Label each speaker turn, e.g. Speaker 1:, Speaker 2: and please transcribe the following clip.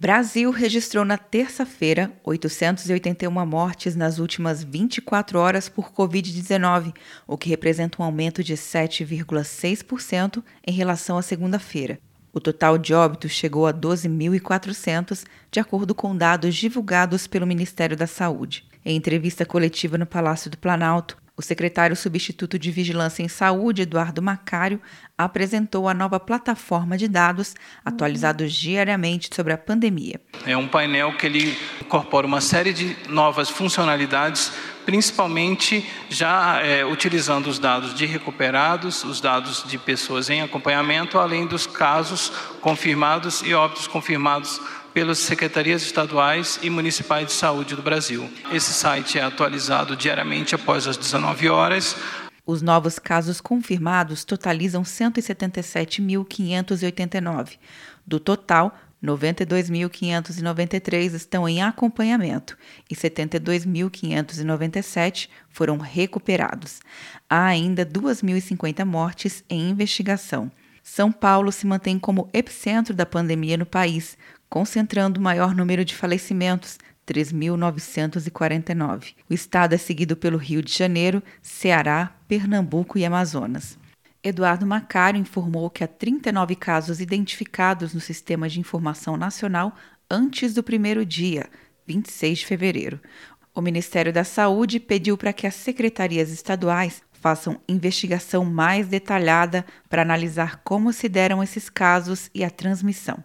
Speaker 1: Brasil registrou na terça-feira 881 mortes nas últimas 24 horas por Covid-19, o que representa um aumento de 7,6% em relação à segunda-feira. O total de óbitos chegou a 12.400, de acordo com dados divulgados pelo Ministério da Saúde. Em entrevista coletiva no Palácio do Planalto, o secretário substituto de Vigilância em Saúde, Eduardo Macário, apresentou a nova plataforma de dados atualizados diariamente sobre a pandemia.
Speaker 2: É um painel que ele incorpora uma série de novas funcionalidades principalmente já é, utilizando os dados de recuperados, os dados de pessoas em acompanhamento, além dos casos confirmados e óbitos confirmados pelas secretarias estaduais e municipais de saúde do Brasil. Esse site é atualizado diariamente após as 19 horas.
Speaker 1: Os novos casos confirmados totalizam 177.589. Do total, 92.593 estão em acompanhamento e 72.597 foram recuperados. Há ainda 2.050 mortes em investigação. São Paulo se mantém como epicentro da pandemia no país, concentrando o maior número de falecimentos, 3.949. O estado é seguido pelo Rio de Janeiro, Ceará, Pernambuco e Amazonas. Eduardo Macário informou que há 39 casos identificados no Sistema de Informação Nacional antes do primeiro dia, 26 de fevereiro. O Ministério da Saúde pediu para que as secretarias estaduais façam investigação mais detalhada para analisar como se deram esses casos e a transmissão.